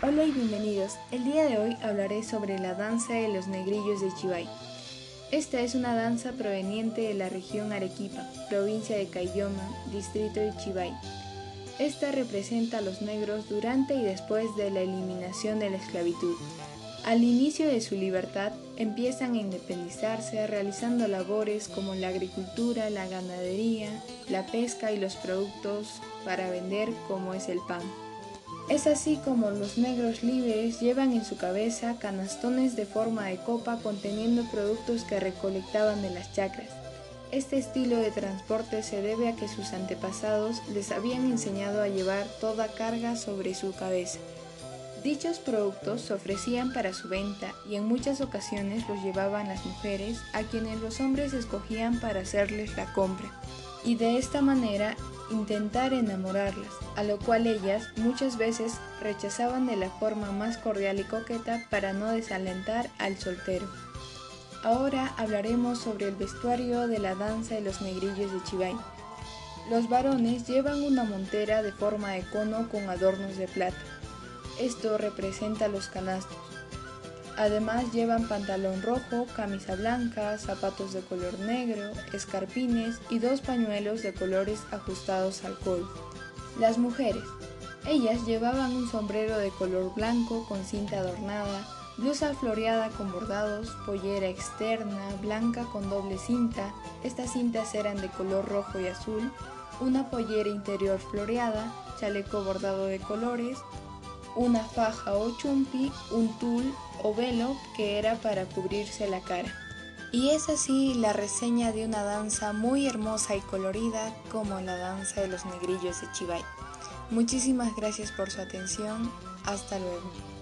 Hola y bienvenidos. El día de hoy hablaré sobre la danza de los negrillos de Chivay. Esta es una danza proveniente de la región Arequipa, provincia de Caylloma, distrito de Chivay. Esta representa a los negros durante y después de la eliminación de la esclavitud. Al inicio de su libertad empiezan a independizarse realizando labores como la agricultura, la ganadería, la pesca y los productos para vender como es el pan. Es así como los negros libres llevan en su cabeza canastones de forma de copa conteniendo productos que recolectaban de las chacras. Este estilo de transporte se debe a que sus antepasados les habían enseñado a llevar toda carga sobre su cabeza. Dichos productos se ofrecían para su venta y en muchas ocasiones los llevaban las mujeres a quienes los hombres escogían para hacerles la compra y de esta manera intentar enamorarlas, a lo cual ellas muchas veces rechazaban de la forma más cordial y coqueta para no desalentar al soltero. Ahora hablaremos sobre el vestuario de la danza de los negrillos de Chivay. Los varones llevan una montera de forma de cono con adornos de plata. Esto representa los canastos. Además llevan pantalón rojo, camisa blanca, zapatos de color negro, escarpines y dos pañuelos de colores ajustados al codo. Las mujeres. Ellas llevaban un sombrero de color blanco con cinta adornada, blusa floreada con bordados, pollera externa, blanca con doble cinta, estas cintas eran de color rojo y azul, una pollera interior floreada, chaleco bordado de colores, una faja o chumpi, un tul o velo que era para cubrirse la cara. Y es así la reseña de una danza muy hermosa y colorida como la danza de los negrillos de Chivay. Muchísimas gracias por su atención. Hasta luego.